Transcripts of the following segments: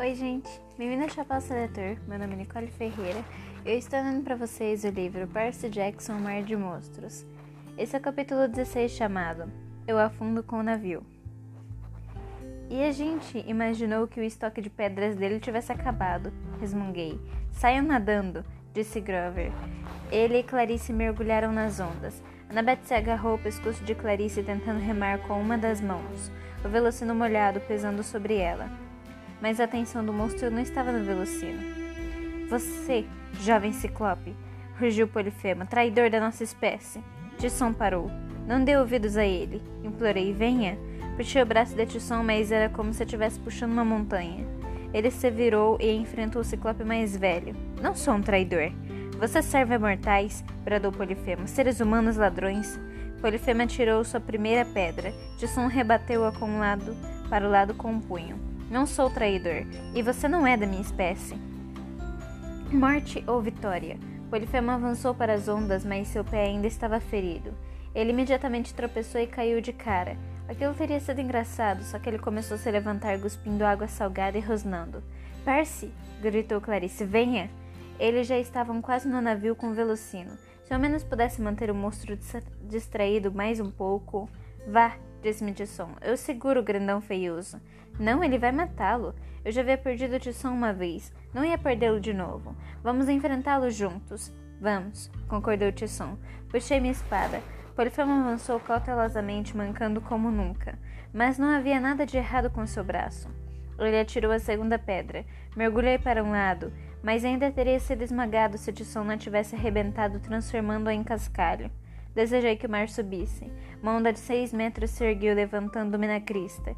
Oi, gente. Bem-vindo ao Chapéu Seletor. Meu nome é Nicole Ferreira. Eu estou dando para vocês o livro Percy Jackson, Mar de Monstros. Esse é o capítulo 16 chamado Eu Afundo com o Navio. E a gente imaginou que o estoque de pedras dele tivesse acabado, resmunguei. Saiam nadando, disse Grover. Ele e Clarice mergulharam nas ondas. Annabeth se agarrou ao pescoço de Clarice tentando remar com uma das mãos, o velocino molhado pesando sobre ela mas a atenção do monstro não estava no Velocino. Você, jovem ciclope, rugiu Polifema, traidor da nossa espécie. Tisson parou. Não dê ouvidos a ele. Implorei, venha. Puxei o braço de Tisson, mas era como se estivesse puxando uma montanha. Ele se virou e enfrentou o ciclope mais velho. Não sou um traidor. Você serve a mortais, bradou Polifema. Seres humanos ladrões. Polifema tirou sua primeira pedra. Tisson rebateu-a com um lado para o lado com um punho. Não sou traidor, e você não é da minha espécie. Morte ou vitória? Polifemo avançou para as ondas, mas seu pé ainda estava ferido. Ele imediatamente tropeçou e caiu de cara. Aquilo teria sido engraçado, só que ele começou a se levantar, cuspindo água salgada e rosnando. Percy! gritou Clarice. Venha! Eles já estavam quase no navio com o Velocino. Se ao menos pudesse manter o monstro distraído mais um pouco. Vá! disse Midson. Eu seguro o grandão feioso. Não, ele vai matá-lo. Eu já havia perdido o Tisson uma vez. Não ia perdê-lo de novo. Vamos enfrentá-lo juntos. Vamos, concordou Tisson. Puxei minha espada. Polifemo avançou cautelosamente, mancando como nunca. Mas não havia nada de errado com seu braço. Ele atirou a segunda pedra. Mergulhei para um lado, mas ainda teria sido esmagado se Tisson não tivesse arrebentado, transformando-a em cascalho. Desejei que o mar subisse. Uma onda de seis metros se ergueu, levantando-me na crista.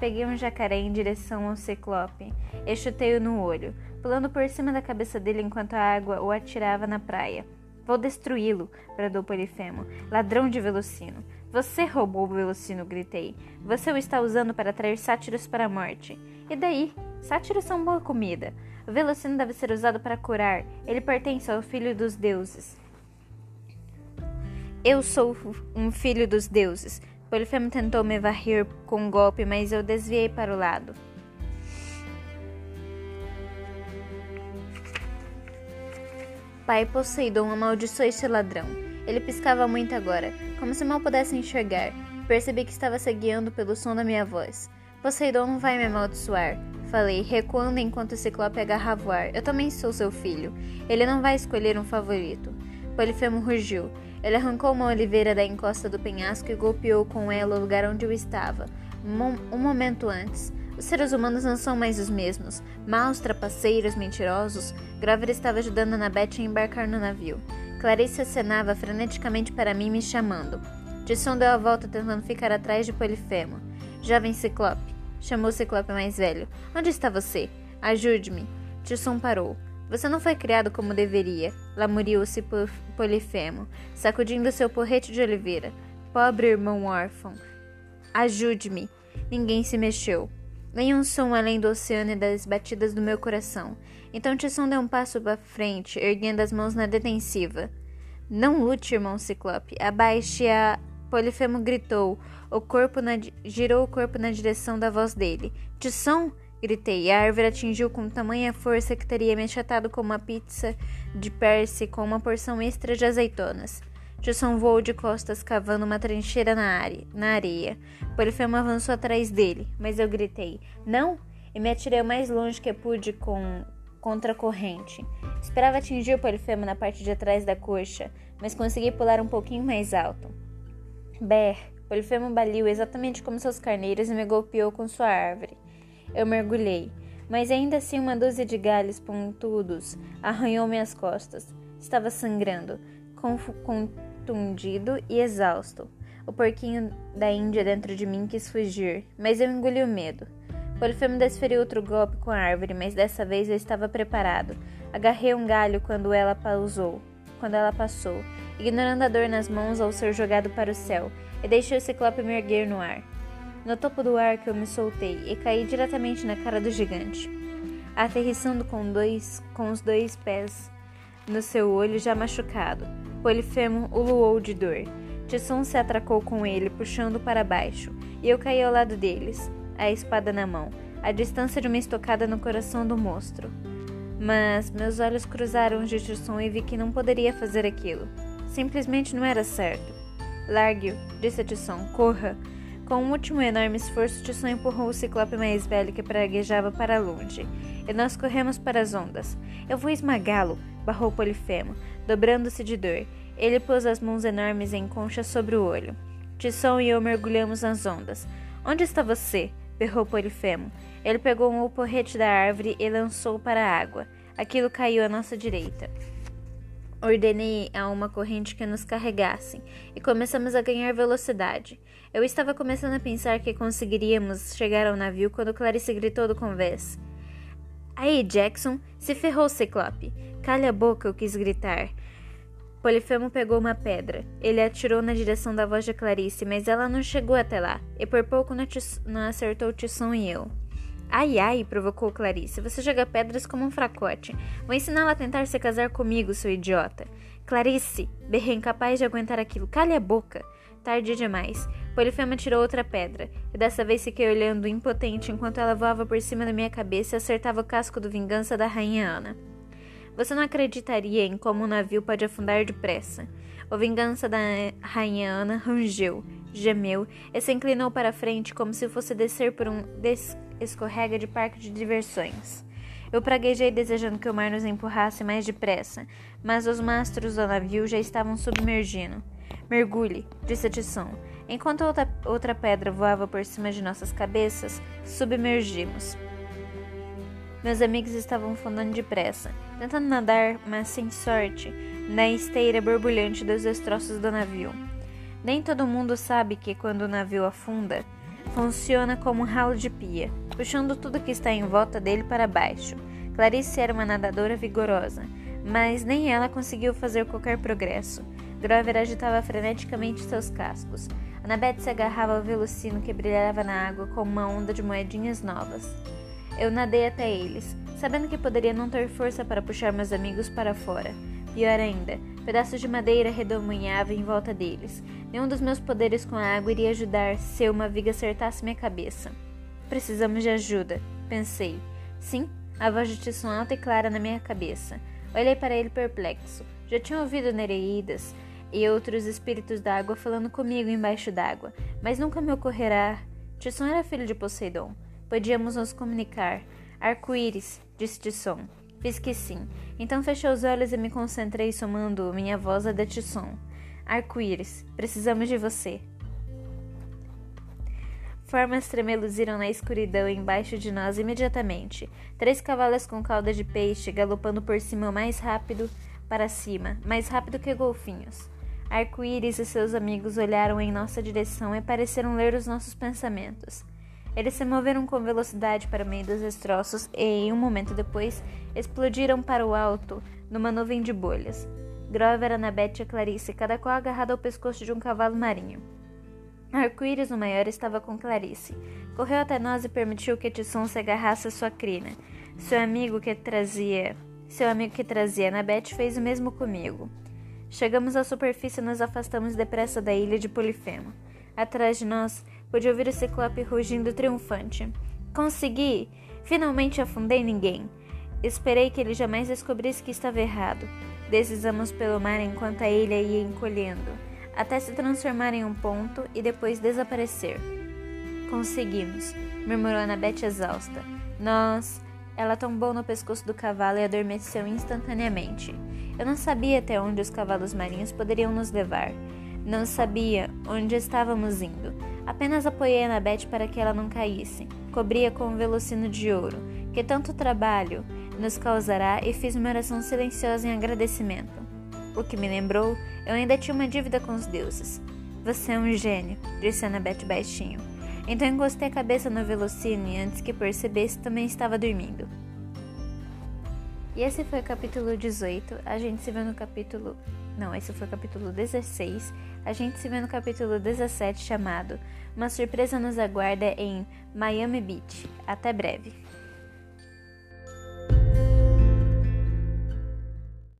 Peguei um jacaré em direção ao ciclope e chutei-o no olho, pulando por cima da cabeça dele enquanto a água o atirava na praia. Vou destruí-lo, bradou Polifemo. Ladrão de Velocino. Você roubou o Velocino, gritei. Você o está usando para atrair sátiros para a morte. E daí? Sátiros são boa comida. O Velocino deve ser usado para curar. Ele pertence ao filho dos deuses. Eu sou um filho dos deuses. Polifemo tentou me varrer com um golpe, mas eu desviei para o lado. Pai Poseidon amaldiçoou este ladrão. Ele piscava muito agora, como se mal pudesse enxergar. Percebi que estava se guiando pelo som da minha voz. Poseidon não vai me amaldiçoar. Falei, recuando enquanto o ciclope agarrava o ar. Eu também sou seu filho. Ele não vai escolher um favorito. Polifemo rugiu. Ele arrancou uma oliveira da encosta do penhasco e golpeou com ela o lugar onde eu estava, um momento antes. Os seres humanos não são mais os mesmos. Maus, trapaceiros, mentirosos. Grover estava ajudando Annabeth a embarcar no navio. Clarice acenava freneticamente para mim, me chamando. Tisson deu a volta tentando ficar atrás de Polifemo. Jovem Ciclope, chamou o Ciclope mais velho. Onde está você? Ajude-me. Tisson parou. Você não foi criado como deveria, lamuriou-se Polifemo, sacudindo seu porrete de oliveira. Pobre irmão órfão. Ajude-me. Ninguém se mexeu. Nenhum som além do oceano e das batidas do meu coração. Então Tisson deu um passo para frente, erguendo as mãos na detensiva. Não lute, irmão Ciclope. Abaixe a. Polifemo gritou. O corpo na... girou o corpo na direção da voz dele. Tisson? Gritei. A árvore atingiu com tamanha força que teria me achatado como uma pizza de perse com uma porção extra de azeitonas. Jusson voou de costas, cavando uma trincheira na, área, na areia. Polifemo avançou atrás dele, mas eu gritei: Não! E me atirei o mais longe que pude com contra a corrente. Esperava atingir o Polifemo na parte de trás da coxa, mas consegui pular um pouquinho mais alto. Ber! Polifemo baliu exatamente como seus carneiros e me golpeou com sua árvore. Eu mergulhei, mas ainda assim uma dúzia de galhos pontudos arranhou minhas costas. Estava sangrando, contundido e exausto. O porquinho da Índia dentro de mim quis fugir, mas eu engoli o medo. Polifemo desferiu outro golpe com a árvore, mas dessa vez eu estava preparado. Agarrei um galho quando ela pausou, quando ela passou, ignorando a dor nas mãos ao ser jogado para o céu, e deixei o ciclope me erguer no ar. No topo do ar que eu me soltei e caí diretamente na cara do gigante, aterrissando com, dois, com os dois pés no seu olho já machucado. Polifemo uluou de dor. Tisson se atracou com ele, puxando para baixo, e eu caí ao lado deles, a espada na mão. a distância de uma estocada no coração do monstro. Mas meus olhos cruzaram os de Tisson e vi que não poderia fazer aquilo. Simplesmente não era certo. Largue-o, disse Tisson. Corra. Com um último enorme esforço, Tisson empurrou o ciclope mais velho que praguejava para longe, e nós corremos para as ondas. Eu vou esmagá-lo, barrou Polifemo, dobrando-se de dor. Ele pôs as mãos enormes em concha sobre o olho. Tisson e eu mergulhamos nas ondas. Onde está você? berrou Polifemo. Ele pegou um porrete da árvore e lançou para a água. Aquilo caiu à nossa direita. Ordenei a uma corrente que nos carregasse e começamos a ganhar velocidade. Eu estava começando a pensar que conseguiríamos chegar ao navio quando Clarice gritou do convés. Aí, Jackson, se ferrou, Ciclope. Calha a boca, eu quis gritar. Polifemo pegou uma pedra. Ele atirou na direção da voz de Clarice, mas ela não chegou até lá, e por pouco não, não acertou Tisson e eu. Ai, ai, provocou Clarice. Você joga pedras como um fracote. Vou ensiná-la a tentar se casar comigo, seu idiota. Clarice, berrei incapaz de aguentar aquilo. Cale a boca. Tarde demais. Polifema tirou outra pedra, e dessa vez fiquei olhando impotente enquanto ela voava por cima da minha cabeça e acertava o casco do vingança da rainha Ana. Você não acreditaria em como um navio pode afundar depressa. O vingança da rainha Ana rangeu, gemeu e se inclinou para frente como se fosse descer por um des escorrega de parque de diversões. Eu praguejei desejando que o mar nos empurrasse mais depressa, mas os mastros do navio já estavam submergindo. Mergulhe, disse Tisson. Enquanto outra, outra pedra voava por cima de nossas cabeças, submergimos. Meus amigos estavam fundando depressa, tentando nadar, mas sem sorte, na esteira borbulhante dos destroços do navio. Nem todo mundo sabe que quando o navio afunda, funciona como um ralo de pia puxando tudo que está em volta dele para baixo. Clarice era uma nadadora vigorosa, mas nem ela conseguiu fazer qualquer progresso. Grover agitava freneticamente seus cascos. Annabeth se agarrava ao velocino que brilhava na água como uma onda de moedinhas novas. Eu nadei até eles, sabendo que poderia não ter força para puxar meus amigos para fora. Pior ainda, pedaços de madeira redemoinhavam em volta deles. Nenhum dos meus poderes com a água iria ajudar se uma viga acertasse minha cabeça. Precisamos de ajuda, pensei. Sim, a voz de Tisson alta e clara na minha cabeça. Olhei para ele perplexo. Já tinha ouvido Nereidas e outros espíritos d'água falando comigo embaixo d'água, mas nunca me ocorrerá. Tisson era filho de Poseidon. Podíamos nos comunicar. Arco-íris, disse Tisson. Fiz que sim. Então fechei os olhos e me concentrei somando minha voz a de Tisson. Arco-íris, precisamos de você. Formas tremeluziram na escuridão embaixo de nós imediatamente. Três cavalos com cauda de peixe galopando por cima mais rápido para cima, mais rápido que golfinhos. Arco-íris e seus amigos olharam em nossa direção e pareceram ler os nossos pensamentos. Eles se moveram com velocidade para o meio dos destroços e, um momento depois, explodiram para o alto numa nuvem de bolhas. Grover, Annabeth e Clarice, cada qual agarrado ao pescoço de um cavalo marinho. Arco-íris, o maior, estava com Clarice. Correu até nós e permitiu que Tisson se agarrasse à sua crina. Seu amigo que trazia... Seu amigo que trazia Annabeth fez o mesmo comigo. Chegamos à superfície e nos afastamos depressa da ilha de Polifemo. Atrás de nós, pude ouvir o ciclope rugindo triunfante. Consegui! Finalmente afundei ninguém. Esperei que ele jamais descobrisse que estava errado. Deslizamos pelo mar enquanto a ilha ia encolhendo até se transformar em um ponto e depois desaparecer. Conseguimos, murmurou Annabeth exausta. Nós. Ela tombou no pescoço do cavalo e adormeceu instantaneamente. Eu não sabia até onde os cavalos marinhos poderiam nos levar. Não sabia onde estávamos indo. Apenas apoiei Annabeth para que ela não caísse. Cobria com um velocino de ouro, que tanto trabalho nos causará, e fiz uma oração silenciosa em agradecimento. O que me lembrou, eu ainda tinha uma dívida com os deuses. Você é um gênio, disse Annabeth baixinho. Então encostei a cabeça no velocino e antes que percebesse também estava dormindo. E esse foi o capítulo 18. A gente se vê no capítulo. Não, esse foi o capítulo 16. A gente se vê no capítulo 17 chamado Uma surpresa nos aguarda em Miami Beach. Até breve.